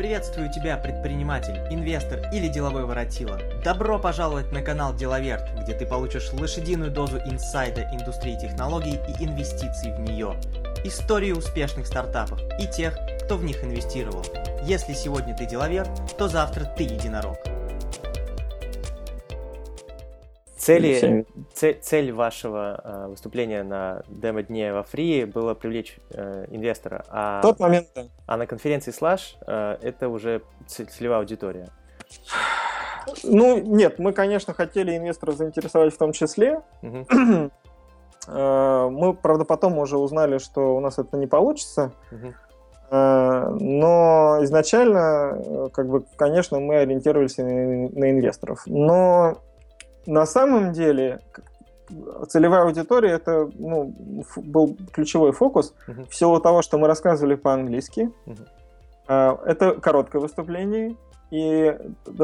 Приветствую тебя, предприниматель, инвестор или деловой воротила. Добро пожаловать на канал Деловерт, где ты получишь лошадиную дозу инсайда индустрии технологий и инвестиций в нее. Истории успешных стартапов и тех, кто в них инвестировал. Если сегодня ты деловер, то завтра ты единорог. Цели, цель, цель вашего э, выступления на демо-дне во Фри было привлечь э, инвестора, а, тот момент, да. а на конференции Slash э, это уже целевая аудитория. Ну, нет, мы, конечно, хотели инвестора заинтересовать в том числе. Э, Мы, правда, потом уже узнали, что у нас это не получится. Э, Но изначально, э, как бы, конечно, мы ориентировались на инвесторов. Но на самом деле целевая аудитория это ну, был ключевой фокус Мгм. всего того, что мы рассказывали по-английски. Э, Это короткое выступление и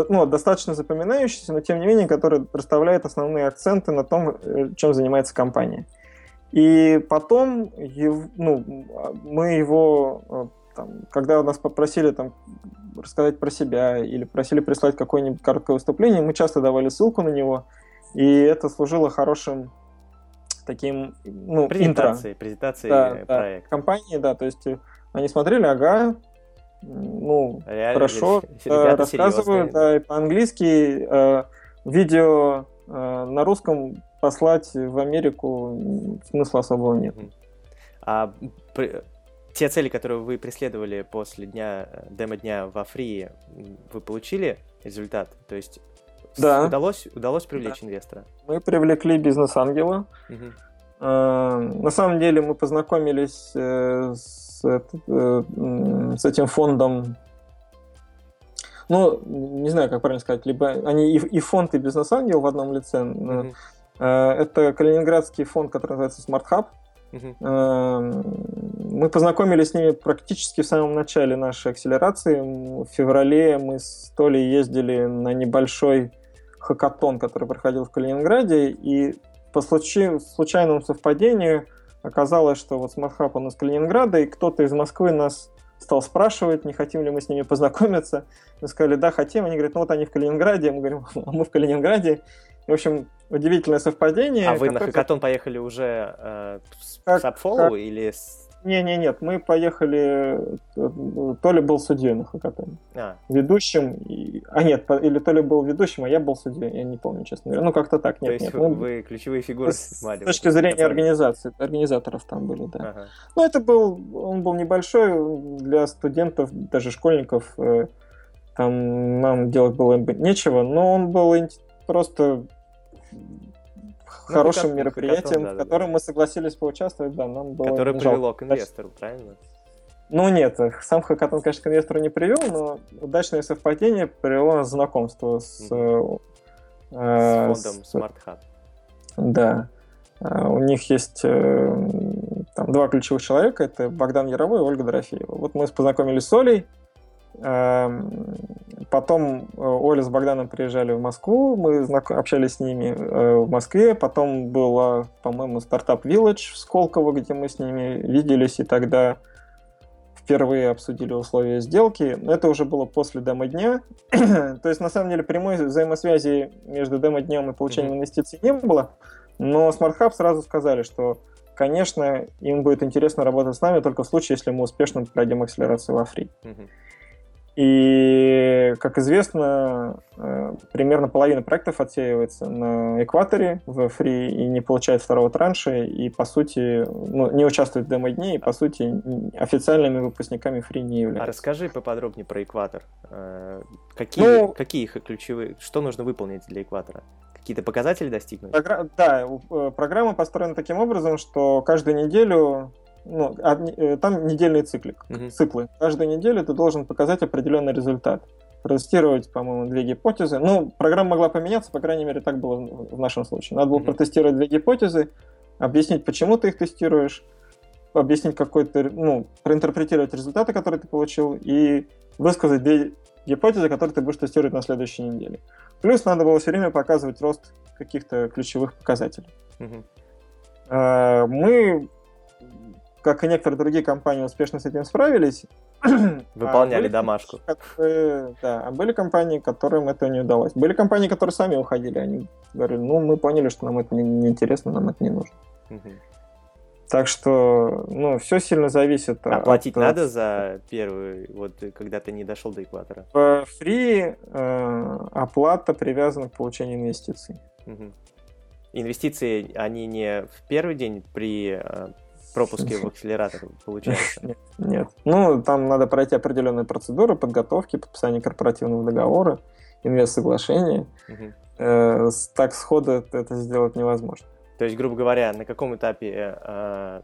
ну, достаточно запоминающееся, но тем не менее, которое расставляет основные акценты на том, э, чем занимается компания. И потом ну, мы его, э, там, когда нас попросили там, рассказать про себя или просили прислать какое-нибудь короткое выступление, мы часто давали ссылку на него, и это служило хорошим таким ну, интро Презентации, Да, э, да. проекта. компании, да, то есть э, они смотрели, ага, ну, Реально, хорошо, ребята э, рассказывают, да, и по-английски, э, видео э, на русском послать в Америку смысла особого нет. А те цели, которые вы преследовали после дня, э, демо-дня во Фри, вы получили результат? То есть Да. удалось, удалось привлечь инвестора? Мы привлекли бизнес-ангела. Э, На самом деле мы познакомились э, с, с этим фондом. Ну, не знаю, как правильно сказать, либо они и, и фонд, и бизнес-ангел в одном лице. Э, Это калининградский фонд, который называется Smart Hub. Мгм. Э, Мы познакомились с ними практически в самом начале нашей акселерации. В феврале мы с Толей ездили на небольшой хакатон, который проходил в Калининграде, и по случаю- случайному совпадению оказалось, что вот Hub он из Калининграда, и кто-то из Москвы нас стал спрашивать, не хотим ли мы с ними познакомиться. Мы сказали, да, хотим. Они говорят, ну вот они в Калининграде. Мы говорим, а мы в Калининграде. В общем, удивительное совпадение. А вы на хакатон поехали уже э, с Как- с Upfollow как- или с... Не, не, нет, мы поехали. э, Толя был судьей на хакатоне. А, Ведущим. И... А нет, или Толя был ведущим, а я был судьей. Я не помню, честно говоря. Ну, как-то так. то Нет, есть нет. вы, мы вы ключевые фигуры с снимали. точки зрения Пацаны. организации, организаторов там были, да. Ага. Ну, это был, он был небольшой для студентов, даже школьников. э, Там нам делать было бы нечего, но он был просто хорошим хакатон, мероприятием, да, в котором да. мы согласились поучаствовать, да, нам было Которое привело к инвестору, правильно? Ну нет, сам хакатон, конечно, к инвестору не привел, но удачное совпадение привело нас к знакомству с... э, С фондом с- Smart Hub. Да. Э, У них есть э, там два ключевых человека, это Богдан Яровой и Ольга Дорофеева. Вот мы познакомились с Олей, потом э, Оля с Богданом приезжали в Москву, мы общались с ними э, в Москве, потом была, по-моему, стартап Village в Сколково, где мы с ними виделись, и тогда впервые обсудили условия сделки. Это уже было после демо-дня. То есть, на самом деле, прямой взаимосвязи между демо-днем и получением Мгм. инвестиций не было. Но Smart Hub сразу сказали, что, конечно, им будет интересно работать с нами только в случае, если мы успешно пройдем акселерацию во фри. Мгм. И, как известно, э, примерно половина проектов отсеивается на экваторе в фри и не получает второго транша, и, по сути, ну, не участвует в демо-дне, и, по сути, официальными выпускниками фри не А являются. расскажи поподробнее про экватор. Э, Какие, Ну- какие их ключевые, что нужно выполнить для экватора? Какие-то показатели достигнуть? Програ- Да, э, программа построена таким образом, что каждую неделю ну, одни- э, там недельный циклик, Мгм. циклы. Каждую неделю ты должен показать определенный результат. Протестировать, по-моему, две гипотезы. Ну, программа могла поменяться, по крайней мере, так было в нашем случае. Надо было Мгм. протестировать две гипотезы, объяснить, почему ты их тестируешь, объяснить какой-то, ну, проинтерпретировать результаты, которые ты получил, и высказать две гипотезы, которые ты будешь тестировать на следующей неделе. Плюс надо было все время показывать рост каких-то ключевых показателей. Э, Мы, как и некоторые другие компании, успешно с этим справились. Выполняли а домашку. Которые, да, а были компании, которым это не удалось. Были компании, которые сами уходили. Они говорили, ну, мы поняли, что нам это неинтересно, не нам это не нужно. Угу. Так что, ну, все сильно зависит. А от, платить надо за первый, вот когда ты не дошел до экватора? В фри э, оплата привязана к получению инвестиций. Угу. Инвестиции, они не в первый день при пропуске в акселератор получается? Нет, нет. Ну, там надо пройти определенные процедуры подготовки, подписания корпоративного договора, инвест-соглашения. Угу. Э, так сходу это сделать невозможно. То есть, грубо говоря, на каком этапе э,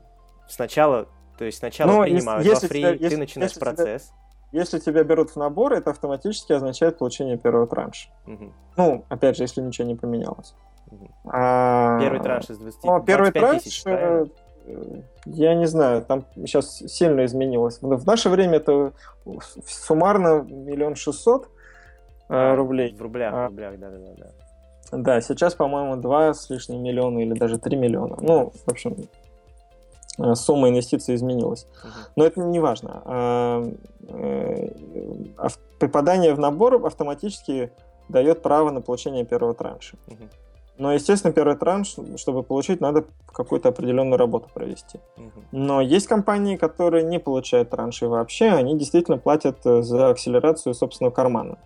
сначала, то есть сначала ну, принимают если, фри, тебя, ты если, начинаешь если процесс. Тебя, если тебя берут в набор, это автоматически означает получение первого транша. Угу. Ну, опять же, если ничего не поменялось. Угу. А, первый транш из 20 ну, первый транш, тысяч, я не знаю, там сейчас сильно изменилось. В наше время это суммарно миллион шестьсот э, рублей. В рублях, а, в рублях, да-да-да. Да, сейчас, по-моему, 2 с лишним миллиона или даже 3 миллиона. Ну, в общем, э, сумма инвестиций изменилась. Но это не важно. А, э, попадание в набор автоматически дает право на получение первого транша. Uh-huh. Но, естественно, первый транш, чтобы получить, надо какую-то определенную работу провести. Но есть компании, которые не получают транши вообще, они действительно платят э, за акселерацию собственного кармана.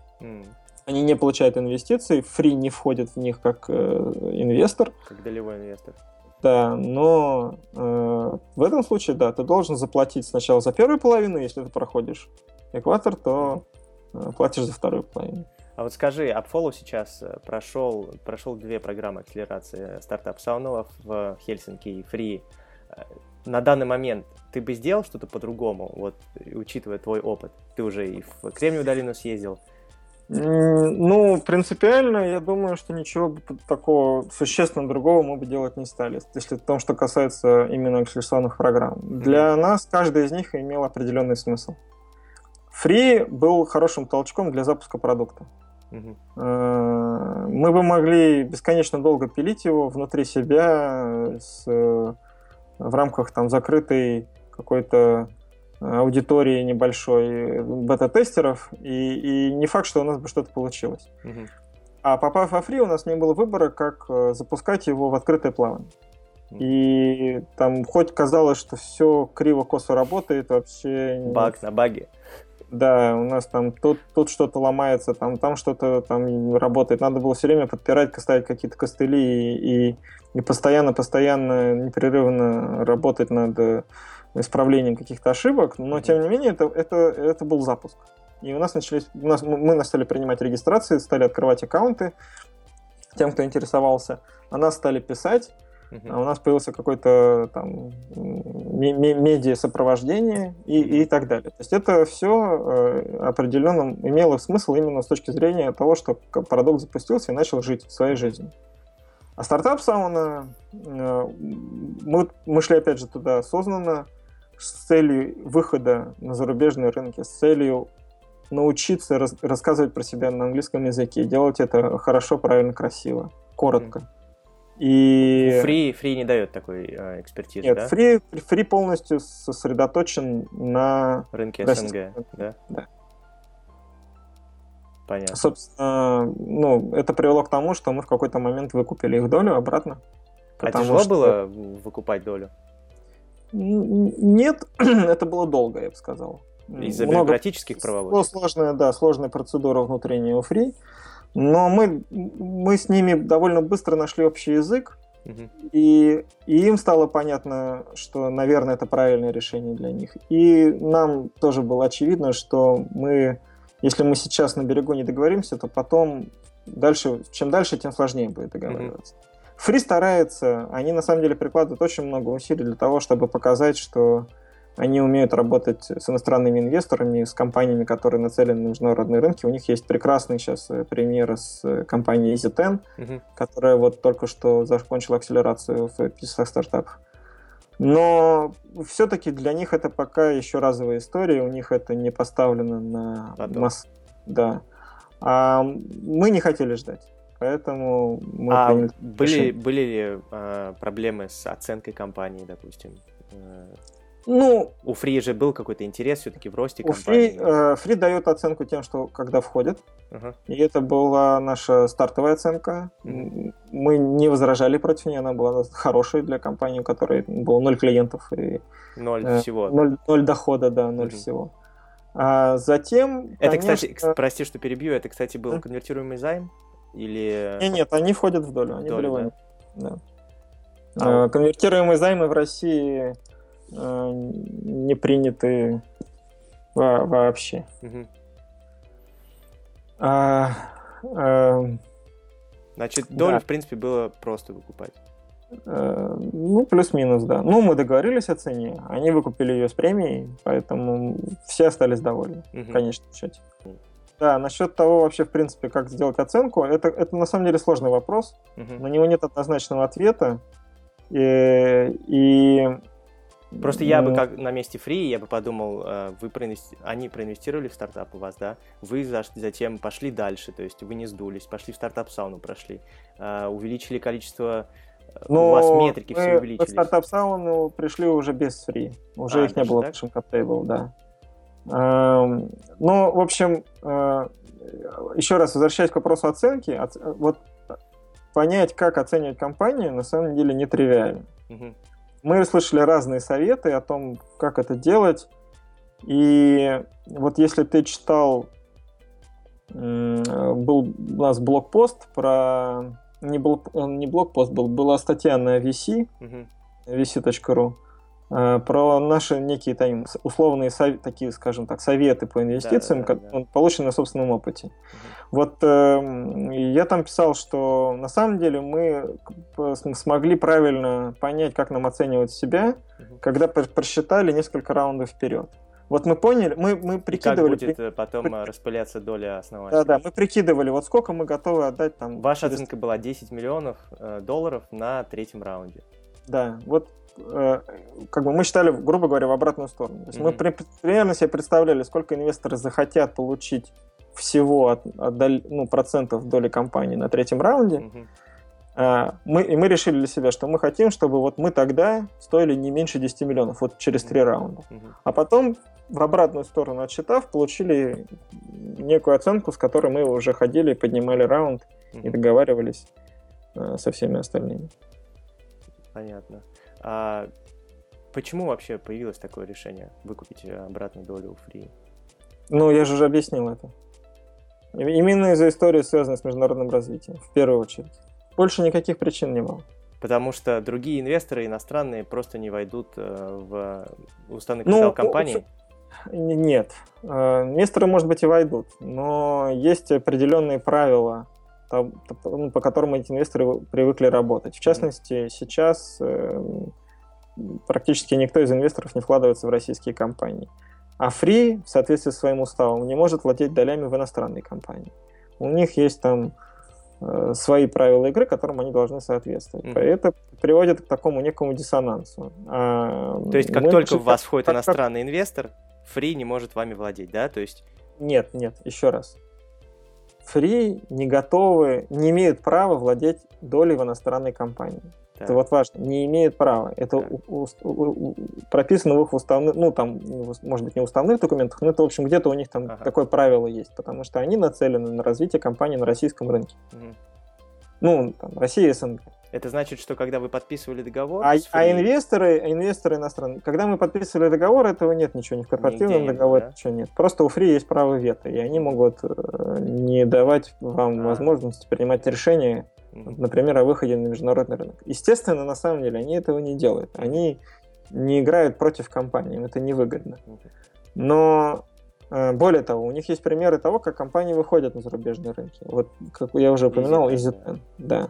Они не получают инвестиции, фри не входит в них как э, инвестор. Как долевой инвестор. Да, но э, в этом случае, да, ты должен заплатить сначала за первую половину, если ты проходишь экватор, то э, платишь за вторую половину. Вот скажи, AppFollow сейчас э, прошел, прошел две программы акселерации стартап саунулов в Хельсинки и Фри. Э, на данный момент ты бы сделал что-то по-другому, вот учитывая твой опыт? Ты уже и в Кремниевую долину съездил, ну, принципиально, я думаю, что ничего такого существенно другого мы бы делать не стали, если в том, что касается именно акселерационных программ. Для нас каждая из них имел определенный смысл. Free был хорошим толчком для запуска продукта. Uh-huh. Мы бы могли бесконечно долго пилить его внутри себя с, в рамках там закрытой какой-то аудитории небольшой бета-тестеров, и, и не факт, что у нас бы что-то получилось. Угу. А попав во фри, у нас не было выбора, как э, запускать его в открытое плавание. И там хоть казалось, что все криво-косо работает, вообще... Баг на баге. Да, у нас там тут, тут что-то ломается, там, там что-то там работает. Надо было все время подпирать, ставить какие-то костыли и, и, и постоянно-постоянно непрерывно работать над исправлением каких-то ошибок, но тем не менее это, это, это был запуск. И у нас начались, у нас, мы стали принимать регистрации, стали открывать аккаунты тем, кто интересовался. О нас стали писать, uh-huh. а у нас появился какой-то там медиа сопровождение и, и так далее. То есть это все э, определенно имело смысл именно с точки зрения того, что продукт запустился и начал жить своей жизнью. А стартап сауна, э, мы, мы шли опять же туда осознанно, с целью выхода на зарубежные рынки, с целью научиться рас- рассказывать про себя на английском языке, делать это хорошо, правильно, красиво, коротко. И... Фри, фри не дает такой э, экспертизы, Нет, да? Фри, фри полностью сосредоточен на... Рынке СНГ, да? Да. Понятно. Собственно, ну, это привело к тому, что мы в какой-то момент выкупили их долю обратно. А тяжело что... было выкупать долю? Нет, это было долго, я бы сказал. Из-за Много... бюрократических правовых? Сложная, да, сложная процедура внутреннего фри. Но мы, мы с ними довольно быстро нашли общий язык, угу. и, и им стало понятно, что, наверное, это правильное решение для них. И нам тоже было очевидно, что мы, если мы сейчас на берегу не договоримся, то потом дальше, чем дальше, тем сложнее будет договариваться. Угу. Фри старается, они на самом деле прикладывают очень много усилий для того, чтобы показать, что они умеют работать с иностранными инвесторами, с компаниями, которые нацелены на международные рынки. У них есть прекрасный сейчас э, пример с э, компанией EasyTen, uh-huh. которая вот только что закончила акселерацию в писах стартапов. Но все-таки для них это пока еще разовая история, у них это не поставлено на масс... Да. А мы не хотели ждать. Поэтому мы а были, были ли э, проблемы с оценкой компании, допустим? Ну, у Free же был какой-то интерес все-таки в росте у компании. Free, э, Free дает оценку тем, что когда входит. Ага. И это была наша стартовая оценка. Мгм. Мы не возражали против нее, она была хорошей для компании, у которой было ноль клиентов и Ноль Э, всего. ноль, ноль дохода, да, ноль Мгм. всего. А затем, Это, конечно... кстати, кс- прости, что перебью, это, кстати, был Мгм. конвертируемый займ? Или... Нет, нет, они входят в долю, они Долю, долевые. Да. А Э, Конвертируемые займы в России не приняты во- вообще. А, э, Значит, Да. долю, в принципе, было просто выкупать. э, ну, плюс-минус, да. Ну, мы договорились о цене, они выкупили ее с премией, поэтому все остались довольны. Мгм. в конечном счете. Да, насчет того вообще, в принципе, как сделать оценку, это, это на самом деле сложный вопрос. Мгм. На него нет однозначного ответа. И, и Просто я бы ну, как на месте Free, я бы подумал, э, вы проинвести- они проинвестировали в стартап у вас, да? Вы затем пошли дальше, то есть вы не сдулись, пошли в стартап сауну, прошли, э, увеличили количество, э, Но у вас метрики мы все в увеличились. стартап сауну пришли уже без фри. Уже А, их не было так? в нашем каптейбл, да. Эм, Ну, в общем, э, еще раз возвращаясь к вопросу оценки, оц- вот понять, как оценивать компанию, на самом деле нетривиально. Мгм. Мы слышали разные советы о том, как это делать. И вот если ты читал, был у нас блокпост про... Не, он не блокпост был, была статья на VC, Мгм. vc.ru, про наши некие там условные такие, скажем так, советы по инвестициям, Да, да, ко- да. полученные на собственном опыте. Вот эм, я там писал, что на самом деле мы смогли правильно понять, как нам оценивать себя, Мгм. когда пр- просчитали несколько раундов вперед. Вот мы поняли, мы, мы И Как прикидывали, будет э, потом э, распыляться доля основателя? да, да, мы прикидывали, вот сколько мы готовы отдать там. Ваша через- оценка была 10 миллионов э, долларов на третьем раунде. Да, вот э, как бы мы считали, грубо говоря, в обратную сторону. То есть мы Мгм. при- примерно себе представляли, сколько инвесторы захотят получить всего от, от ну, процентов доли компании на третьем раунде. А, мы, и мы решили для себя, что мы хотим, чтобы вот мы тогда стоили не меньше 10 миллионов, вот через три раунда. Мгм. А потом в обратную сторону отсчитав, получили некую оценку, с которой мы уже ходили, поднимали раунд и Мгм. договаривались э, со всеми остальными. Понятно. А почему вообще появилось такое решение выкупить э, обратную долю у Free? Ну, я же уже объяснил это. Именно из-за истории, связанной с международным развитием, в первую очередь. Больше никаких причин не было. Потому что другие инвесторы иностранные просто не войдут э, в уставный Ну, капитал в компании. Нет. Э, Инвесторы, может быть, и войдут, но есть определенные правила, ну, по которым эти инвесторы привыкли работать. В частности, сейчас э, практически никто из инвесторов не вкладывается в российские компании. А Free, в соответствии с своим уставом, не может владеть долями в иностранной компании. У них есть там э, свои правила игры, которым они должны соответствовать. Мгм. Это приводит к такому некому диссонансу. А, То есть, как мы только в вас входит как- как- иностранный инвестор, Free не может вами владеть, да? То есть, Нет, нет, еще раз. Free не готовы, не имеют права владеть долей в иностранной компании. так, Это вот важно. Не имеют права. Это у- у- у- прописано в их уставных, ну там, ус- может быть, не уставных документах, но это, в общем, где-то у них там Ага. такое правило есть, потому что они нацелены на развитие компании на российском рынке. мгм. Ну, там, Россия и СНГ. Это значит, что когда вы подписывали договор А, с а инвесторы, инвесторы иностранные, когда мы подписывали договор, этого нет ничего, ни в корпоративном Нигде нет, договоре да? ничего нет. Просто у Free есть право вето, и они могут э, не давать вам А. возможности принимать решения, например, о выходе на международный рынок. Естественно, на самом деле, они этого не делают. Они не играют против компании, им это невыгодно. Но э, более того, у них есть примеры того, как компании выходят на зарубежные рынки. Вот, как я уже упоминал, EasyTen. Да.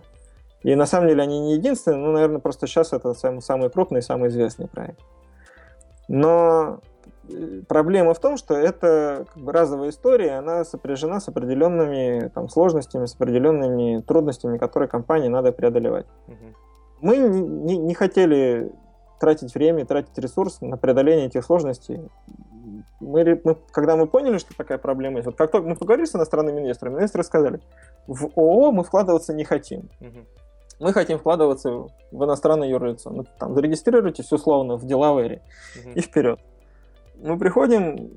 И на самом деле они не единственные, но, наверное, просто сейчас это самый, самый крупный, самый известный проект. Но э, проблема в том, что это как бы разовая история, она сопряжена с определенными там, сложностями, с определенными трудностями, которые компании надо преодолевать. Мгм. Мы не, не- хотели тратить время, тратить ресурс на преодоление этих сложностей. Мы, мы- когда мы поняли, что такая проблема есть, вот как только мы поговорили с иностранными инвесторами, инвесторы сказали, в ООО мы вкладываться не хотим. Мгм. Мы хотим вкладываться в иностранное юрлицо. Ну, там, зарегистрируйтесь условно в Делавере угу. и вперед. Мы приходим,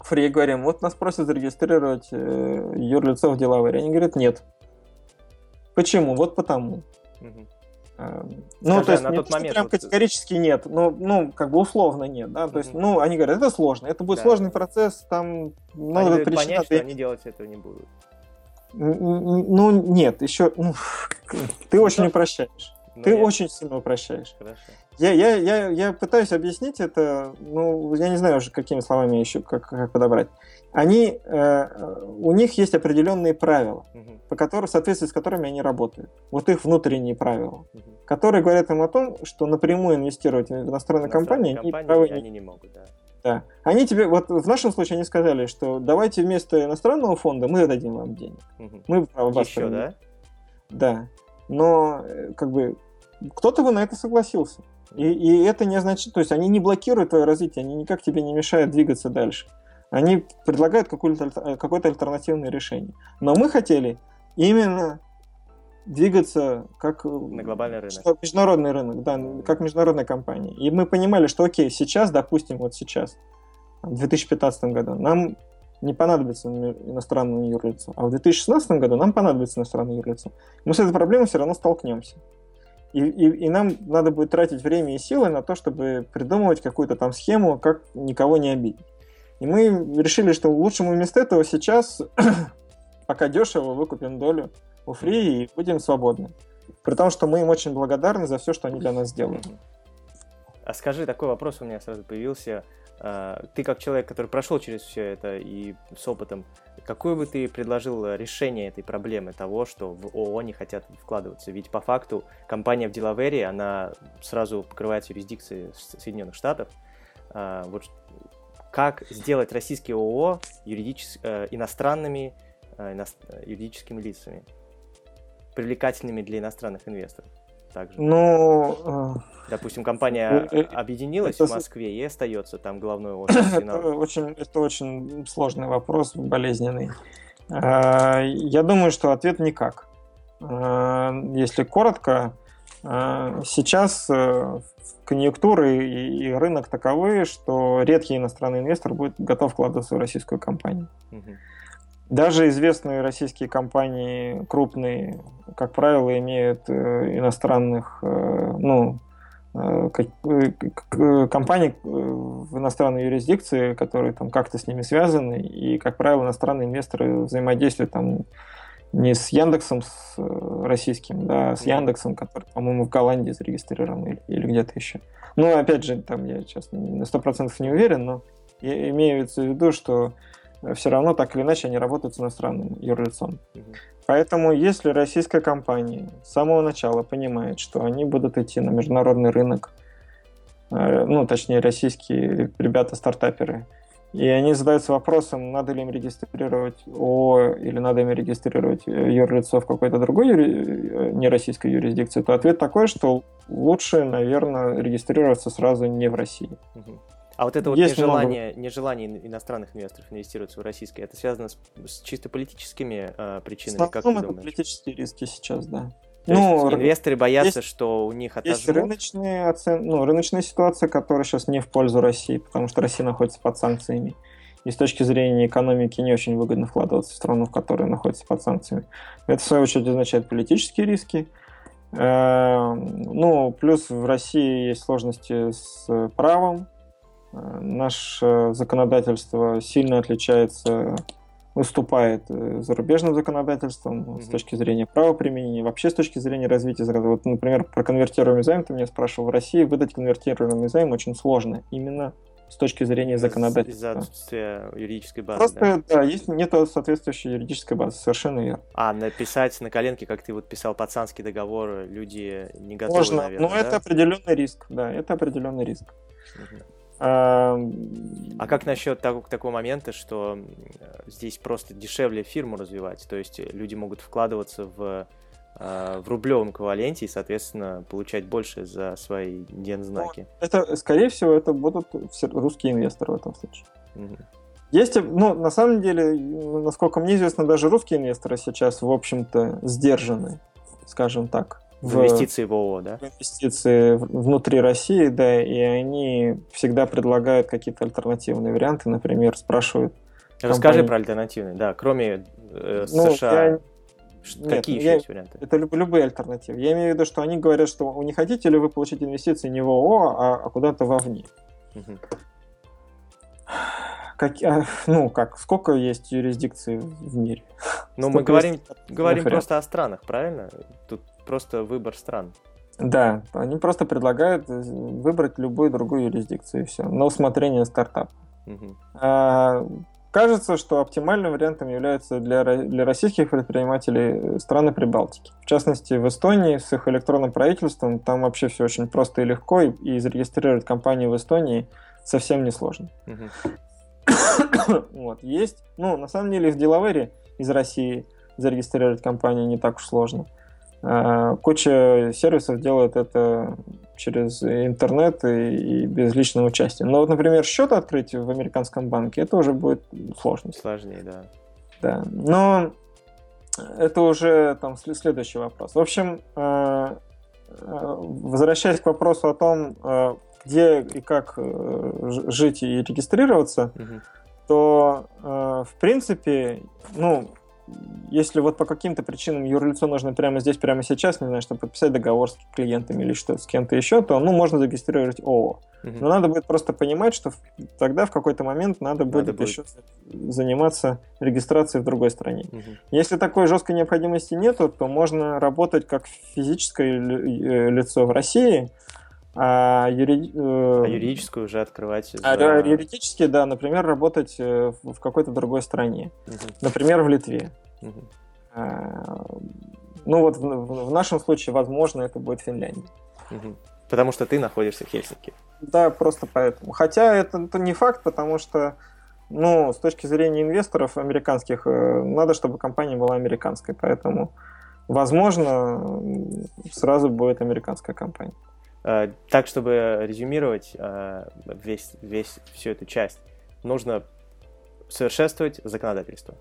фри говорим, вот нас просят зарегистрировать э, юрлицо в Делавере. Они говорят, нет. Почему? Вот потому. Угу. Ну, Скажи, то есть, на тот момент прям категорически нет, но, ну, как бы условно нет, да, то есть, ну, они говорят, это сложно, это будет да. сложный процесс, там, надо они понять, что они делать этого не будут. Ну, нет, еще, ну, ты ну, очень упрощаешь. Ну, ты я... очень сильно упрощаешь. Хорошо. Я, я, я, я пытаюсь объяснить это, ну, я не знаю уже, какими словами еще, как, как подобрать. Они, э, у них есть определенные правила, угу. по которым, в соответствии с которыми они работают. Вот их внутренние правила, угу. которые говорят им о том, что напрямую инвестировать в иностранные компании, компании они, они не могут. Да. Да. Они тебе, вот в нашем случае они сказали, что давайте вместо иностранного фонда мы дадим вам денег. Угу. Мы вас Еще, да? Да. Но, э, как бы, кто-то бы на это согласился. И, и это не означает, то есть они не блокируют твое развитие, они никак тебе не мешают двигаться дальше. Они предлагают какое-то, э, какое-то альтернативное решение. Но мы хотели именно двигаться как на глобальный рынок. Что, международный рынок, да, как международная компания. И мы понимали, что окей, сейчас, допустим, вот сейчас, в 2015 году, нам не понадобится иностранное юрлицо, а в 2016 году нам понадобится иностранное юрлицо. Мы с этой проблемой все равно столкнемся. И, и, и нам надо будет тратить время и силы на то, чтобы придумывать какую-то там схему, как никого не обидеть. И мы решили, что лучше мы вместо этого сейчас, пока дешево, выкупим долю у Free и будем свободны. При том, что мы им очень благодарны за все, что они для нас сделали. А скажи, такой вопрос у меня сразу появился. А, ты как человек, который прошел через все это и с опытом, какое бы ты предложил решение этой проблемы того, что в ООО не хотят вкладываться? Ведь по факту компания в Делавере, она сразу покрывает юрисдикции Соединенных Штатов. А, вот как сделать российские ООО юридичес... Э, иностранными э, юридическими лицами? Привлекательными для иностранных инвесторов. Также. Ну, э, допустим, компания э, объединилась это... в Москве и остается там головной офис. это очень, это очень сложный вопрос, болезненный. Э, я думаю, что ответ никак. Если коротко, сейчас конъюнктуры и рынок таковы, что редкий иностранный инвестор будет готов вкладываться в российскую компанию. Угу. Даже известные российские компании, крупные, как правило, имеют э, иностранных, э, ну, э, компании в иностранной юрисдикции, которые там как-то с ними связаны, и, как правило, иностранные инвесторы взаимодействуют там не с Яндексом, с российским, да, а с Яндексом, который, по-моему, в Голландии зарегистрирован или, или где-то еще. Ну, опять же, там я сейчас на сто процентов не уверен, но я имею в виду, что все равно так или иначе они работают с иностранным юрлицом. Поэтому если российская компания с самого начала понимает, что они будут идти на международный рынок, э, ну, точнее, российские ребята-стартаперы, и они задаются вопросом, надо ли им регистрировать ООО или надо им регистрировать э, юрлицо в какой-то другой юри... Э, нероссийской юрисдикции, то ответ такой, что лучше, наверное, регистрироваться сразу не в России. Угу. А вот это вот Есть нежелание, много... нежелание иностранных инвесторов инвестировать в российское, это связано с, с чисто политическими э, причинами, как ты думаешь? политические риски сейчас, да. То ну, есть инвесторы боятся, есть, что у них отожмут? Есть рыночные оцен... ну, рыночная ситуация, которая сейчас не в пользу России, потому что Россия находится под санкциями. И с точки зрения экономики не очень выгодно вкладываться в страну, в которой находится под санкциями. Это, в свою очередь, означает политические риски. Эм, ну, плюс в России есть сложности с правом, Наше законодательство сильно отличается, выступает э, зарубежным законодательством mm-hmm. с точки зрения правоприменения, вообще с точки зрения развития Вот, например, про конвертируемый займ ты меня спрашивал. В России выдать конвертируемый займ очень сложно. Именно с точки зрения законодательства. Из-за юридической базы. Просто, да, да есть, нет соответствующей юридической базы, совершенно верно. А написать на коленке, как ты вот писал пацанский договор, люди не готовы, Можно, наверное, но да? это определенный риск, да, это определенный риск. Угу. А как насчет того, такого момента, что здесь просто дешевле фирму развивать? То есть люди могут вкладываться в, а, в рублевом эквиваленте и, соответственно, получать больше за свои дензнаки. Ну, это, скорее всего, это будут русские инвесторы в этом случае. Угу. Есть, ну, на самом деле, насколько мне известно, даже русские инвесторы сейчас, в общем-то, сдержаны скажем так. В инвестиции в ООО, да? В инвестиции внутри России, да, и они всегда предлагают какие-то альтернативные варианты, например, спрашивают... Расскажи компании... про альтернативные, да, кроме э, ну, США. Я... Какие Нет, еще я... есть варианты? Это люб- любые альтернативы. Я имею в виду, что они говорят, что не хотите ли вы получить инвестиции не в ООО, а, а куда-то вовне. Угу. Как, а, ну, как, сколько есть юрисдикций в мире? Ну, мы говорим, говорим просто о странах, правильно? Тут просто выбор стран. Да, они просто предлагают э, выбрать любую другую юрисдикцию и все, на усмотрение стартапа. Угу. А, кажется, что оптимальным вариантом является для, для российских предпринимателей страны Прибалтики. В частности, в Эстонии с их электронным правительством там вообще все очень просто и легко, и, и зарегистрировать компанию в Эстонии совсем несложно. Угу. вот, есть, ну, на самом деле в Делавере из России зарегистрировать компанию не так уж сложно. А, куча сервисов делает это через интернет и, и без личного участия. Но вот, например, счет открыть в американском банке, это уже будет сложно. Сложнее, да. Да, но это уже там следующий вопрос. В общем, а, а, возвращаясь к вопросу о том, где и как э, жить и регистрироваться, угу. то, в принципе, ну, если вот по каким-то причинам юрлицо нужно прямо здесь, прямо сейчас, не знаю, чтобы подписать договор с клиентами или что с кем-то еще, то ну, можно зарегистрировать ООО. Угу. Но надо будет просто понимать, что тогда в какой-то момент надо, надо будет, будет еще заниматься регистрацией в другой стране. Угу. Если такой жесткой необходимости нету, то можно работать как физическое э, лицо в России, а, юри... Э, а юридическую уже открывать? За... А, юридически, да, например, работать э, в какой-то другой стране. Угу. Например, в Литве. Угу. А, ну вот в, в нашем случае, возможно, это будет Финляндия. Угу. Потому что ты находишься в Хельсинки. Да, просто поэтому. Хотя это, это не факт, потому что ну, с точки зрения инвесторов американских, э, надо, чтобы компания была американской. Поэтому, возможно, сразу будет американская компания. Э, так, чтобы резюмировать весь, весь всю эту часть, нужно совершенствовать законодательство.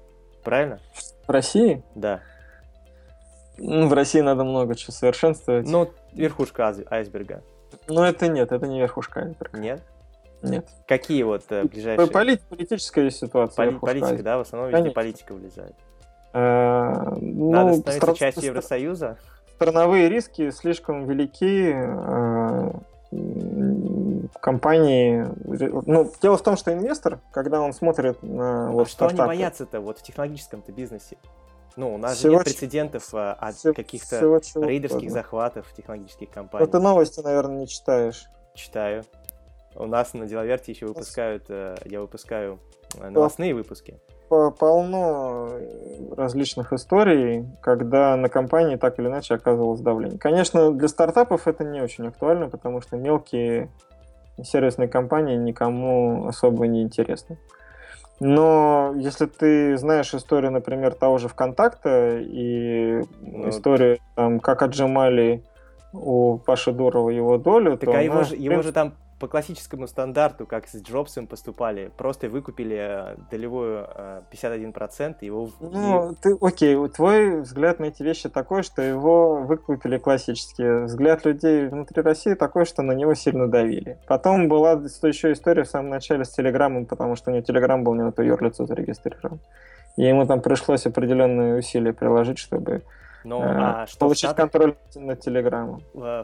Правильно? В России? Да. Ну, в России надо много чего совершенствовать. Ну, верхушка айсберга. Ну, это нет, это не верхушка айсберга. Нет? Нет. Какие вот э, ближайшие... Полит, политическая ситуация. Поли, политика, айсберга. да? В основном везде политика влезает. А, ну, Надо становиться частью Евросоюза? страновые риски слишком велики. Э, компании... Ну, дело в том, что инвестор, когда он смотрит на а вот, что стартапы... они боятся-то вот в технологическом-то бизнесе? Ну, у нас всего же нет прецедентов а, от каких-то рейдерских угодно. захватов технологических компаниях. Ну, ты новости, наверное, не читаешь. Читаю. У нас на Делаверте еще выпускают, э, я выпускаю э, новостные выпуски полно различных историй, когда на компании так или иначе оказывалось давление. Конечно, для стартапов это не очень актуально, потому что мелкие сервисные компании никому особо не интересны. Но если ты знаешь историю, например, того же ВКонтакта и ну, историю, там, как отжимали у Паши Дурова его долю, так то... А его, же, его же там по классическому стандарту, как с Джобсом поступали, просто выкупили э, долевую 51%, э, его... Ну, ты, окей, твой взгляд на эти вещи такой, что его выкупили классически. Взгляд людей внутри России такой, что на него сильно давили. Потом была еще история в самом начале с Телеграмом, потому что у него Телеграм был не на то юрлицо зарегистрирован. И ему там пришлось определенные усилия приложить, чтобы ну, э, а что получить Штатах, контроль над Телеграмом.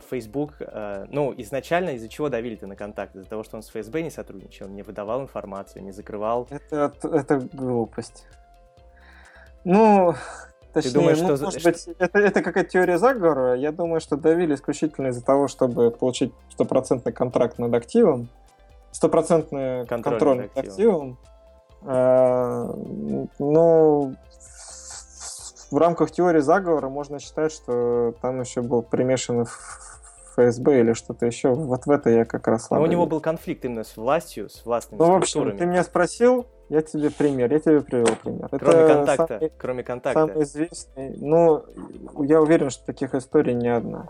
Facebook, э, ну, изначально из-за чего давили-то на контакт? Из-за того, что он с ФСБ не сотрудничал, не выдавал информацию, не закрывал? Это, это глупость. Ну, точнее, Ты думаешь, ну, что... может быть, это, это какая-то теория заговора. Я думаю, что давили исключительно из-за того, чтобы получить стопроцентный контракт над активом, стопроцентный контроль, контроль над активом. активом. А, ну, в рамках теории заговора можно считать, что там еще был примешан ФСБ или что-то еще. Вот в это я как раз Но у него был конфликт именно с властью, с властными Ну, в общем, ты меня спросил, я тебе пример, я тебе привел пример. Кроме это контакта, самый, кроме контакта. Самый известный, ну, я уверен, что таких историй не одна.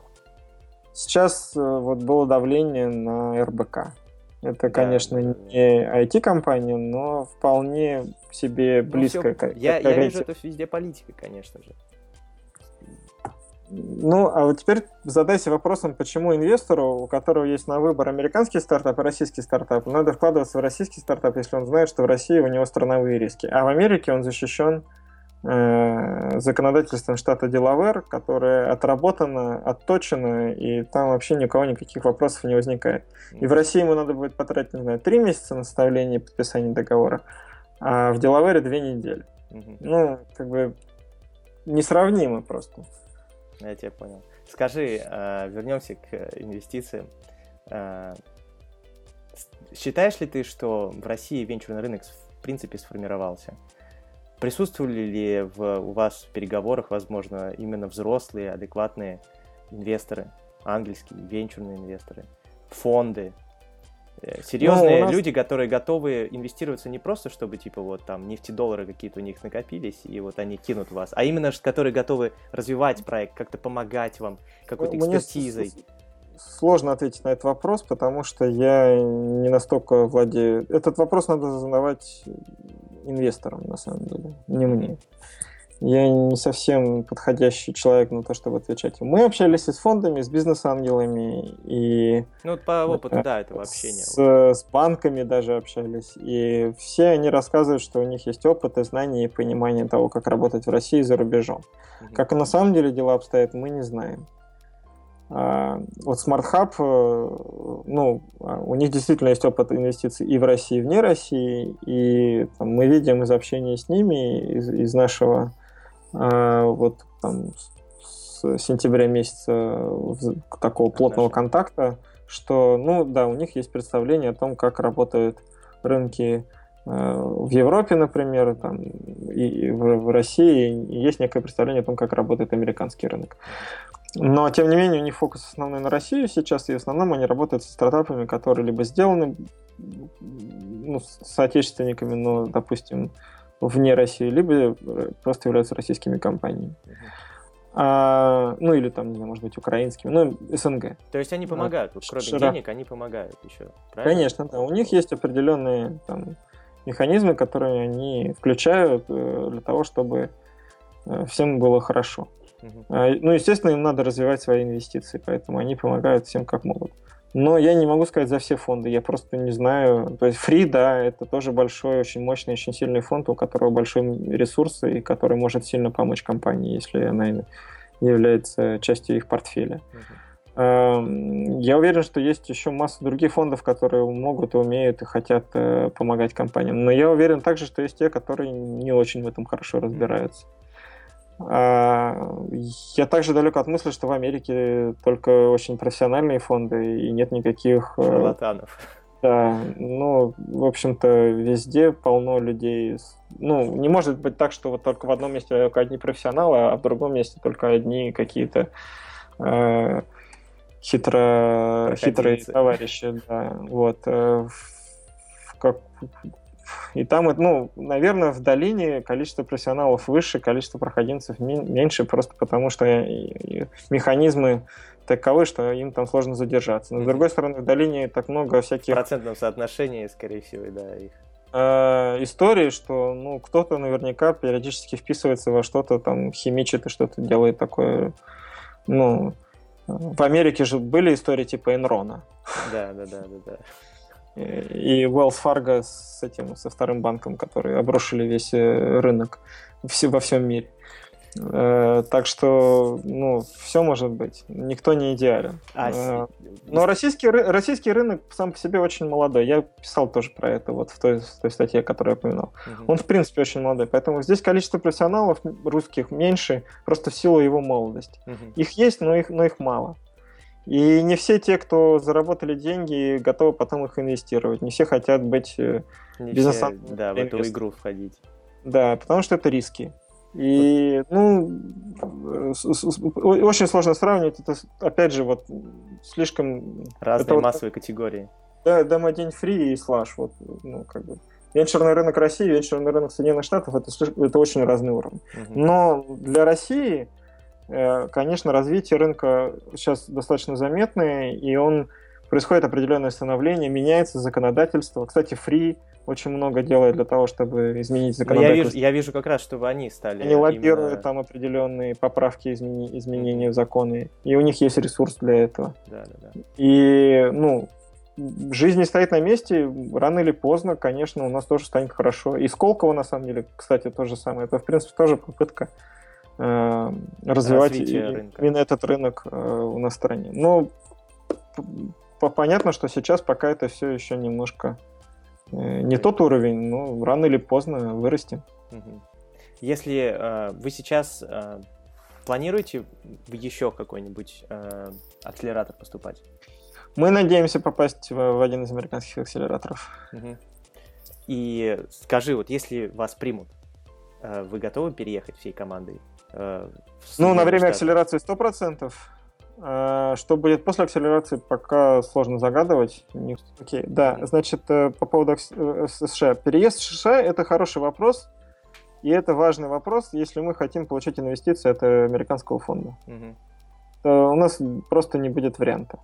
Сейчас э, вот было давление на РБК. Это, да, конечно, не IT-компания, но вполне себе близкая. Ну, все, я, я вижу это везде политика, конечно же. Ну, а вот теперь задайся вопросом, почему инвестору, у которого есть на выбор американский стартап и российский стартап, надо вкладываться в российский стартап, если он знает, что в России у него страновые риски. А в Америке он защищен законодательством штата Делавер, которое отработано, отточено, и там вообще ни у кого никаких вопросов не возникает. И в России ему надо будет потратить, не знаю, три месяца на составление и подписание договора, а в Делавере две недели. Ну, как бы несравнимо просто. Я тебя понял. Скажи, э, вернемся к инвестициям. Э, считаешь ли ты, что в России венчурный рынок в принципе сформировался? Присутствовали ли в, у вас в переговорах, возможно, именно взрослые, адекватные инвесторы, ангельские, венчурные инвесторы, фонды, Э, серьезные ну, нас... люди, которые готовы инвестироваться не просто, чтобы, типа, вот там нефтедоллары какие-то у них накопились, и вот они кинут вас, а именно, которые готовы развивать проект, как-то помогать вам, какой-то экспертизой. Мне сложно ответить на этот вопрос, потому что я не настолько владею... Этот вопрос надо задавать инвесторам, на самом деле, не мне я не совсем подходящий человек на то, чтобы отвечать. Мы общались и с фондами, с бизнес-ангелами, и... Ну, по опыту, да, этого общения. С, с банками даже общались. И все они рассказывают, что у них есть опыт и знания, и понимание того, как работать в России и за рубежом. Угу. Как на самом деле дела обстоят, мы не знаем. А, вот Smart Hub, э, ну, у них действительно есть опыт инвестиций и в России, и вне России, и там, мы видим из общения с ними, из, из нашего а, вот там с сентября месяца такого плотного контакта, что, ну да, у них есть представление о том, как работают рынки э, в Европе, например, там, и в России. Есть некое представление о том, как работает американский рынок. Но, тем не менее, у них фокус основной на Россию сейчас, и в основном они работают со стартапами, которые либо сделаны ну, с соотечественниками, но, допустим, вне России, либо э, просто являются российскими компаниями. А, ну или там, не знаю, может быть, украинскими, ну, СНГ. То есть они помогают, вот, кроме Широко. денег, они помогают еще, правильно? Конечно, да. У них есть определенные там, механизмы, которые они включают э, для того, чтобы э, всем было хорошо. Угу. Ну, естественно, им надо развивать свои инвестиции, поэтому они помогают всем как могут. Но я не могу сказать за все фонды, я просто не знаю. То есть Free, да, это тоже большой, очень мощный, очень сильный фонд, у которого большой ресурс и который может сильно помочь компании, если она является частью их портфеля. Uh-huh. Я уверен, что есть еще масса других фондов, которые могут и умеют и хотят э, помогать компаниям. Но я уверен также, что есть те, которые не очень в этом хорошо разбираются. А, я также далек от мысли, что в Америке только очень профессиональные фонды и нет никаких... Э, Шарлатанов. Да, ну, в общем-то, везде полно людей. Ну, не может быть так, что вот только в одном месте только одни профессионалы, а в другом месте только одни какие-то э, хитро, хитрые товарищи. Да, вот. Э, в, как, и там, ну, наверное, в долине количество профессионалов выше, количество проходимцев меньше, просто потому что механизмы таковы, что им там сложно задержаться. Но, с другой стороны, в долине так много всяких... В процентном соотношении, скорее всего, да, их э, истории, что ну кто-то наверняка периодически вписывается во что-то там химичит и что-то делает такое, ну в Америке же были истории типа Энрона. Да, да, да, да, да и Wells Fargo с этим, со вторым банком, которые обрушили весь э, рынок все, во всем мире. Э, так что, ну, все может быть. Никто не идеален. А, э, но российский, российский рынок сам по себе очень молодой. Я писал тоже про это вот в той, в той статье, которую я упоминал. Угу. Он, в принципе, очень молодой. Поэтому здесь количество профессионалов русских меньше, просто в силу его молодости. Угу. Их есть, но их, но их мало. И не все те, кто заработали деньги, готовы потом их инвестировать. Не все хотят быть э, бизнесом. Да, в эту игру входить. Да, потому что это риски. И, ну, очень сложно сравнивать. Это, опять же, вот слишком... Разные это массовые вот, категории. Да, демо-день фри и слаж. Вот, ну, как бы. Венчурный рынок России, венчурный рынок Соединенных Штатов это, это очень разный уровень. Угу. Но для России конечно, развитие рынка сейчас достаточно заметное, и он происходит определенное становление, меняется законодательство. Кстати, Free очень много делает для того, чтобы изменить законодательство. Я вижу, я вижу как раз, чтобы они стали. Они лоббируют именно... там определенные поправки, измени... изменения в законы, и у них есть ресурс для этого. Да, да, да. И, ну, жизнь не стоит на месте, рано или поздно, конечно, у нас тоже станет хорошо. И Сколково, на самом деле, кстати, то же самое. Это, в принципе, тоже попытка э, развивать и, именно этот рынок э, у нас в стране. Но понятно, что сейчас пока это все еще немножко Э, не тот уровень, но рано или поздно вырастем. Если э, вы сейчас э, планируете в еще какой-нибудь э, акселератор поступать? Мы надеемся попасть в, в один из американских акселераторов. Угу. И скажи, вот если вас примут, э, вы готовы переехать всей командой? Э, ну, на время акселерации 100%. А, что будет после акселерации, пока сложно загадывать. Окей, да, значит, э, по поводу э, США. Переезд в США – это хороший вопрос, и это важный вопрос, если мы хотим получить инвестиции от американского фонда. Угу. То у нас просто не будет варианта.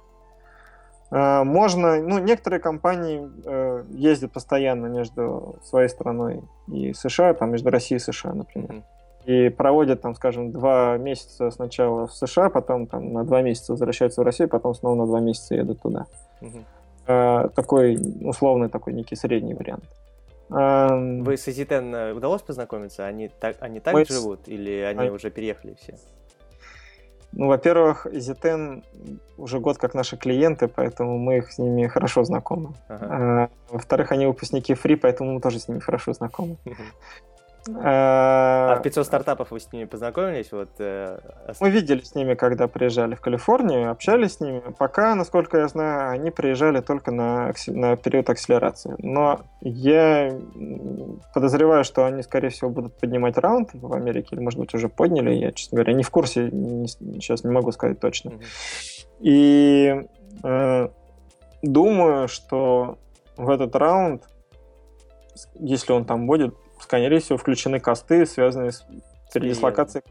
Можно, ну, некоторые компании э, ездят постоянно между своей страной и США, там между Россией и США, например. Mm-hmm и проводят там, скажем, два месяца сначала в США, потом там на два месяца возвращаются в Россию, потом снова на два месяца едут туда. Угу. Такой условный такой некий средний вариант. Вы с Изитен э, удалось познакомиться? Они так, они так Мы живут или они а... уже переехали все? Ну, во-первых, Изитен уже год как наши клиенты, поэтому мы их с ними хорошо знакомы. Ага. А, во-вторых, они выпускники Free, поэтому мы тоже с ними хорошо знакомы. А 500 стартапов вы с ними познакомились? Вот, э, Мы видели с ними, когда приезжали в Калифорнию, общались с ними. Пока, насколько я знаю, они приезжали только на, на период акселерации. Но я подозреваю, что они, скорее всего, будут поднимать раунд в Америке, или, может быть, уже подняли. Я, честно говоря, не в курсе, не, сейчас не могу сказать точно. Mm-hmm. И э, думаю, что в этот раунд, если он там будет, скорее всего, включены косты, связанные с передислокацией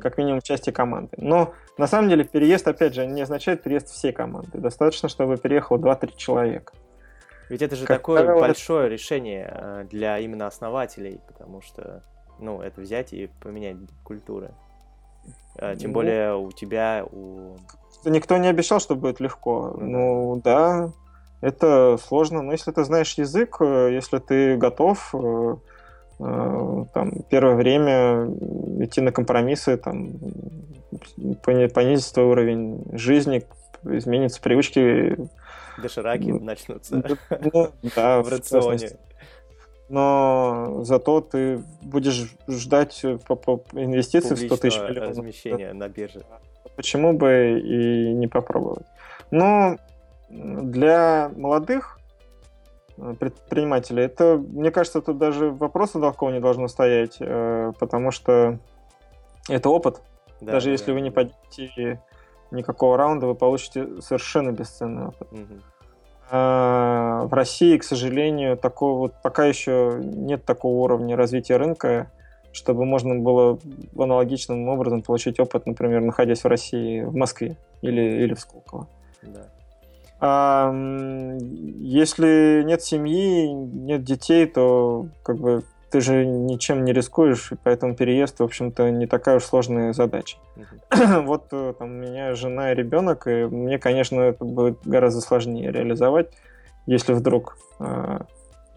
как минимум части команды. Но на самом деле переезд, опять же, не означает переезд всей команды. Достаточно, чтобы переехало 2-3 человека. Ведь это же как такое правило, большое решение э, для именно основателей, потому что, ну, это взять и поменять культуры. Э, тем ну, более у тебя, у... Никто не обещал, что будет легко. Ну, да, это сложно. Но если ты знаешь язык, э, если ты готов, там, первое время идти на компромиссы, там, понизить свой уровень жизни, изменятся привычки. Дошираки начнутся ну, да, в рационе. Но зато ты будешь ждать по, по инвестиций в 100 тысяч миллионов. размещения на бирже. Почему бы и не попробовать? Но для молодых Э, предпринимателей. Это, мне кажется, тут даже вопроса такого не должно стоять, э, потому что это опыт. Да, даже да, если вы не пойдете никакого раунда, вы получите совершенно бесценный опыт. Угу. В России, к сожалению, такого вот пока еще нет такого уровня развития рынка, чтобы можно было аналогичным образом получить опыт, например, находясь в России, в Москве или, или в Сколково. Да. А, если нет семьи, нет детей, то как бы ты же ничем не рискуешь, и поэтому переезд, в общем-то, не такая уж сложная задача. Вот э, там, у меня жена и ребенок, и мне, конечно, это будет гораздо сложнее реализовать, если вдруг э,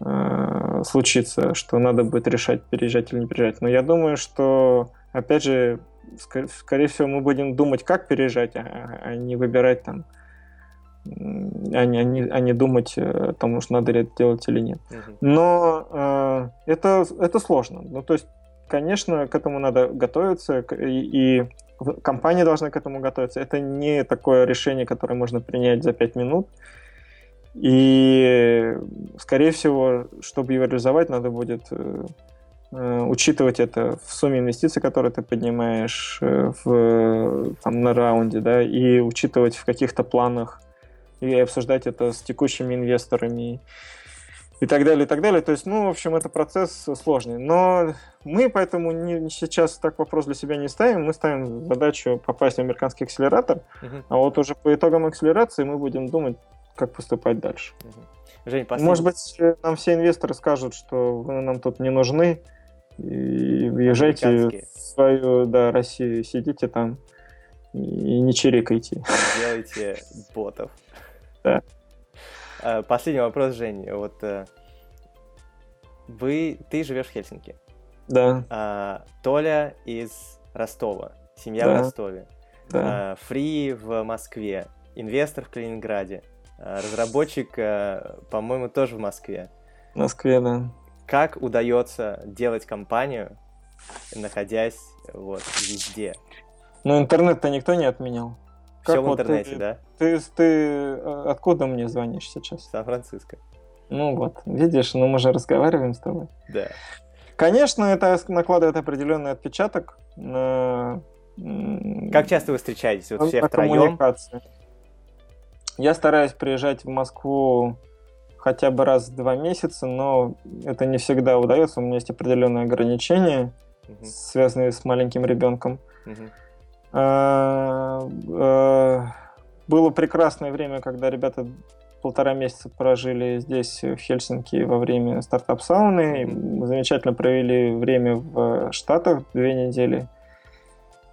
э, случится, что надо будет решать, переезжать или не переезжать. Но я думаю, что, опять же, ск- скорее всего, мы будем думать, как переезжать, а, а не выбирать там а не, а не, а не думать о том, что надо ли это делать или нет. Угу. Но э, это, это сложно. Ну, то есть, конечно, к этому надо готовиться, и, и компания должна к этому готовиться. Это не такое решение, которое можно принять за 5 минут. И, скорее всего, чтобы его реализовать, надо будет э, э учитывать это в сумме инвестиций, которые ты поднимаешь э, в, там, на раунде, да, и учитывать в каких-то планах и обсуждать это с текущими инвесторами и так далее, и так далее. То есть, ну, в общем, это процесс сложный. Но мы поэтому не, сейчас так вопрос для себя не ставим. Мы ставим задачу попасть в американский акселератор, uh-huh. а вот уже по итогам акселерации мы будем думать, как поступать дальше. Жень, последний... Может быть, нам все инвесторы скажут, что вы нам тут не нужны, и въезжайте в свою да, Россию, сидите там и не чирикайте. Делайте ботов. Да. А, последний вопрос, Жень. Вот э, вы, ты живешь в Хельсинки. Да. А, Толя из Ростова. Семья Да. в Ростове. Да. А, Фри в Москве. Инвестор в Калининграде. А, Разработчик, э, по-моему, тоже в Москве. В Москве, да. Как удается делать компанию, находясь вот везде? Но интернет-то никто не отменял. Все в вот интернете, ты- да? Ты, ты э, откуда мне звонишь сейчас? Сан-Франциско. Ну вот, видишь, ну мы же разговариваем с тобой. Да. Конечно, это накладывает определенный отпечаток на... Как часто вы встречаетесь? Вот все на втроем? коммуникации. Я стараюсь приезжать в Москву хотя бы раз в два месяца, но это не всегда удается. У меня есть определенные ограничения, Мгм, связанные с маленьким ребенком. мгм. А, э, Было прекрасное время, когда ребята полтора месяца прожили здесь, в Хельсинки, во время стартап-сауны. Замечательно провели время в Штатах две недели.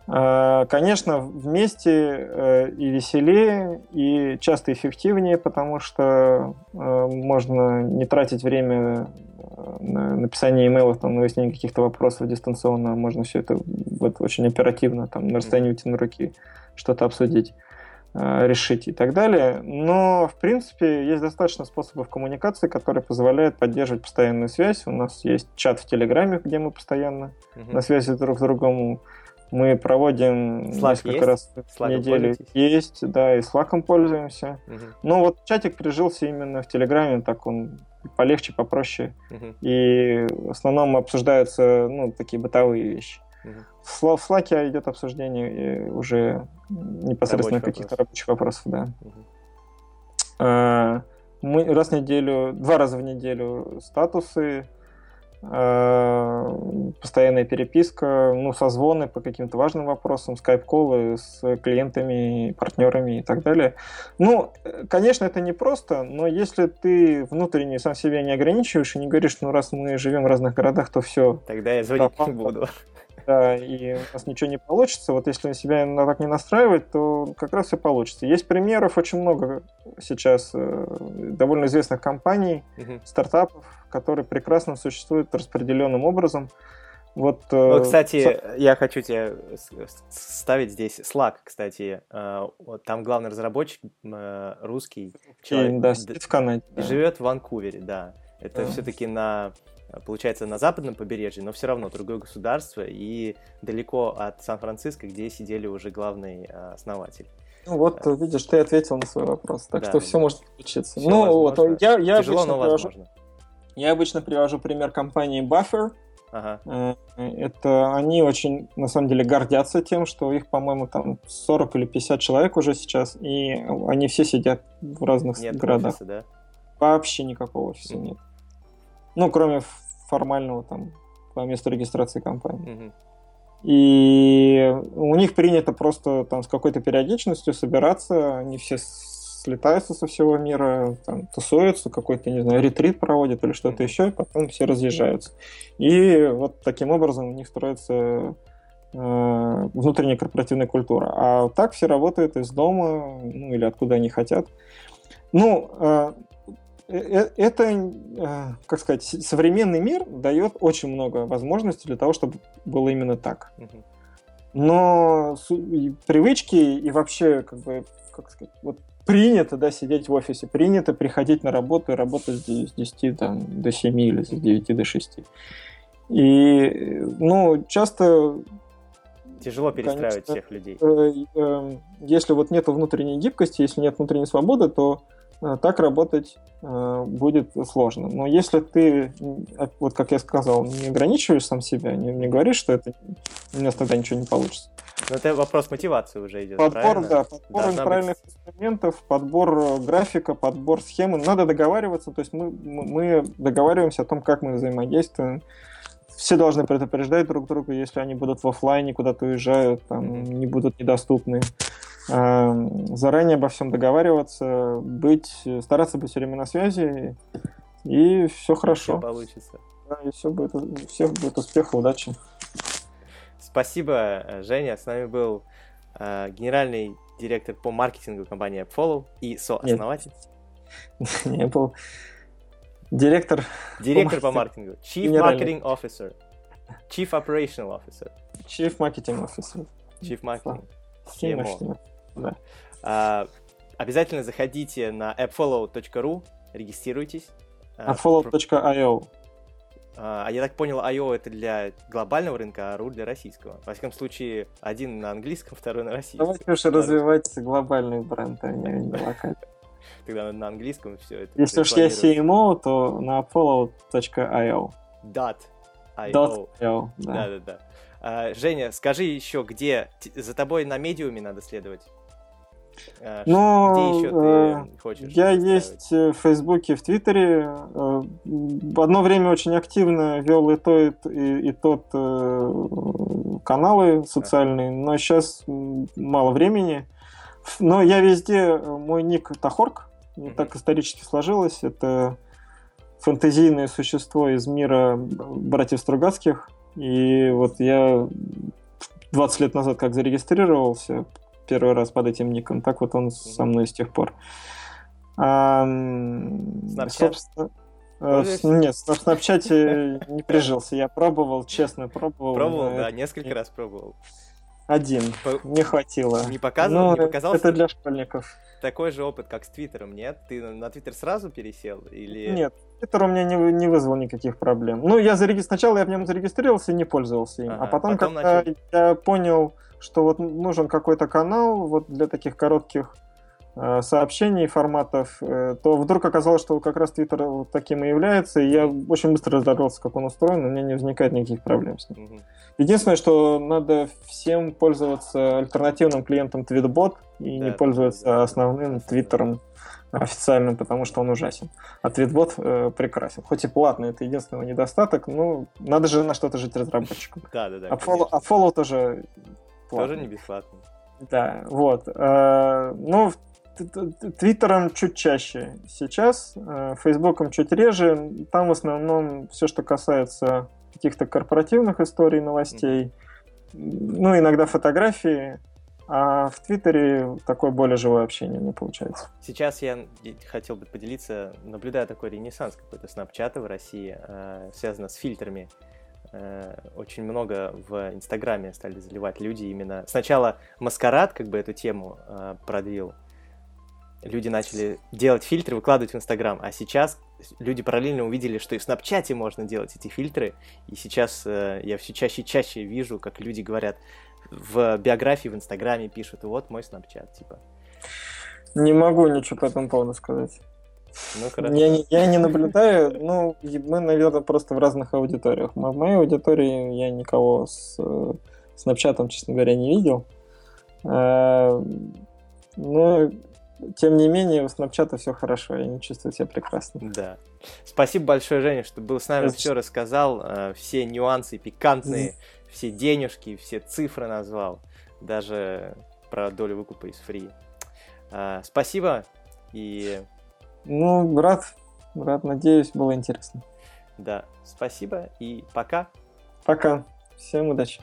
Конечно, вместе э, и веселее, и часто эффективнее, потому что э, можно не тратить время э, на написание имейлов, там, на выяснение каких-то вопросов дистанционно, можно все это вот очень оперативно, там, на расстоянии вытянутой руки что-то обсудить, э, решить и так далее. Но, в принципе, есть достаточно способов коммуникации, которые позволяют поддерживать постоянную связь. У нас есть чат в Телеграме, где мы постоянно Мгм. на связи друг с другом. Мы проводим Slack несколько есть? раз в Slack'ом неделю. пользуетесь? Есть, да, и Slack пользуемся. Мгм, Но вот чатик прижился именно в Телеграме, так он полегче, попроще. мгм, И в основном обсуждаются ну, такие бытовые вещи. мгм. В Slack идет обсуждение э, уже непосредственно Рабочих каких-то рабочих вопросов, да. Мгм. А, Мы раз в неделю, два раза в неделю статусы, постоянная переписка, ну, созвоны по каким-то важным вопросам, скайп-колы с клиентами, партнерами и так далее. Ну, э, конечно, это непросто, но если ты внутренне сам себя не ограничиваешь и не говоришь, ну, раз мы живем в разных городах, то все, Тогда я звонить Да, не буду. да, и у нас ничего не получится. Вот если себя так не настраивать, то как раз все получится. Есть примеров очень много сейчас э, довольно известных компаний, стартапов, которые прекрасно существуют распределенным образом. Вот, э, Ну, кстати, я хочу тебе ставить здесь Slack, кстати. Э, вот Там главный разработчик э, русский и, человек. да, д- сидит в Канаде. и да. живет в Ванкувере, да. Это Да. все-таки на, получается, на западном побережье, но все равно другое государство и далеко от Сан-Франциско, где сидели уже главный основатель. Ну, вот, э, видишь, ты ответил на свой вопрос, так Да, что да. все может случиться. Ну, вот, я, я, Тяжело, но привожу, возможно. Я обычно привожу пример компании Buffer. Ага. Э, Это они очень, на самом деле, гордятся тем, что их, по-моему, там 40 или 50 человек уже сейчас, и они все сидят в разных Нет городах. офиса, да? Вообще никакого офиса Мгм. нет. Ну, кроме формального там по месту регистрации компании. Мгм. И у них принято просто там с какой-то периодичностью собираться, они все слетаются со всего мира, там, тусуются, какой-то, не знаю, ретрит проводят или что-то еще, и потом все разъезжаются. И вот таким образом у них строится э, внутренняя корпоративная культура. А так все работают из дома, ну или откуда они хотят. Ну, э, э, это, э, как сказать, современный мир дает очень много возможностей для того, чтобы было именно так. Но привычки и вообще, как бы, как сказать, вот принято, да, сидеть в офисе, принято приходить на работу и работать с де- с 10 там, до 7 или с 9 до 6. И, ну, часто Тяжело перестраивать Конечно. всех людей. э, э, если вот нет внутренней гибкости, если нет внутренней свободы, то так работать э, будет сложно. Но если ты, а, вот как я сказал, не ограничиваешь сам себя, не, не говоришь, что это у меня тогда ничего не получится. Но это вопрос мотивации уже идет, Подбор, правильно? да, подбор Должна правильных инструментов, подбор э, графика, подбор схемы. Надо договариваться, то есть мы, мы договариваемся о том, как мы взаимодействуем. Все должны предупреждать друг друга, если они будут в офлайне, куда-то уезжают, там, не будут недоступны. Эм, заранее обо всем договариваться, быть, стараться быть все время на связи, и все хорошо. Все получится. Да, и все будет, всех будет успеха, удачи. Спасибо, Женя. С нами был э, генеральный директор по маркетингу компании AppFollow и сооснователь. Не был директор. Директор по маркетингу. Chief Marketing Officer. Chief Operational Officer. Chief Marketing Officer. Chief Marketing. CMO. Да. А, обязательно заходите на appfollow.ru, регистрируйтесь. appfollow.io а, а я так понял, IO это для глобального рынка, а RU для российского. Во всяком случае, один на английском, второй на российском. Давайте уж развивать глобальный бренд, а не, локальный. Тогда на английском все это. Если уж я CMO, то на follow.io. Dot. .io. Да, да, да. А, Женя, скажи еще, где за тобой на медиуме надо следовать? А, Но Где еще ты э, хочешь? Я есть в Фейсбуке, в Твиттере. Э, одно время очень активно вел и то, и, и тот каналы социальные, но сейчас мало времени. Но я везде, мой ник Тахорк, mm-hmm. так исторически сложилось. Это фэнтезийное существо из мира братьев Стругацких. И вот я 20 лет назад как зарегистрировался, первый раз под этим ником. Так вот он со мной с тех пор. А, собственно, э, нет, в Снапчате не прижился. Я пробовал, честно пробовал. Пробовал, да, несколько раз пробовал. Один. Не хватило. Не показывал, ну, не показался? Это для школьников. Такой же опыт, как с Твиттером, нет? Ты на Твиттер сразу пересел? Или... Нет, Твиттер у меня не, не вызвал никаких проблем. Ну, я зареги... сначала я в нем зарегистрировался и не пользовался им. Ага, а потом, потом когда начал... я понял, что вот нужен какой-то канал вот для таких коротких э, сообщений, форматов, э, то вдруг оказалось, что как раз Твиттер вот таким и является, и я очень быстро разобрался, как он устроен, у меня не возникает никаких проблем с ним. Единственное, что надо всем пользоваться альтернативным клиентом Tweetbot и да, не пользоваться да, основным Твиттером официальным, потому что он ужасен. А Tweetbot э, прекрасен. Хоть и платный, это единственный недостаток, но надо же на что-то жить разработчикам. Да, да, да. А follow, а follow тоже бесплатно. Тоже не бесплатно. Да, вот. Э, ну, Твиттером чуть чаще сейчас, э, Фейсбуком чуть реже. Там в основном все, что касается каких-то корпоративных историй, новостей. Ну, иногда фотографии. А в Твиттере такое более живое общение не получается. Сейчас я хотел бы поделиться, наблюдая такой ренессанс какой-то снапчата в России, э, связано с фильтрами. Э, очень много в Инстаграме стали заливать люди именно... Сначала Маскарад как бы эту тему э, продвил. Люди начали делать фильтры, выкладывать в Инстаграм, а сейчас люди параллельно увидели, что и в Снапчате можно делать эти фильтры, и сейчас э, я все чаще и чаще вижу, как люди говорят в биографии в Инстаграме пишут, вот мой Снапчат, типа. Не могу ничего по этому поводу сказать. Ну, хорошо. Я, я не наблюдаю, ну, мы, наверное, просто в разных аудиториях. В моей аудитории я никого с Снапчатом, честно говоря, не видел. Э, но, тем не менее, у Снапчата все хорошо, я не чувствую себя прекрасно. Да. Спасибо большое, Женя, что был с нами, Это... все рассказал, э, все нюансы пикантные, все денежки, все цифры назвал, даже про долю выкупа из фри. Э, спасибо и ну, рад, рад, надеюсь, было интересно. Да, спасибо и пока. Пока. Всем удачи.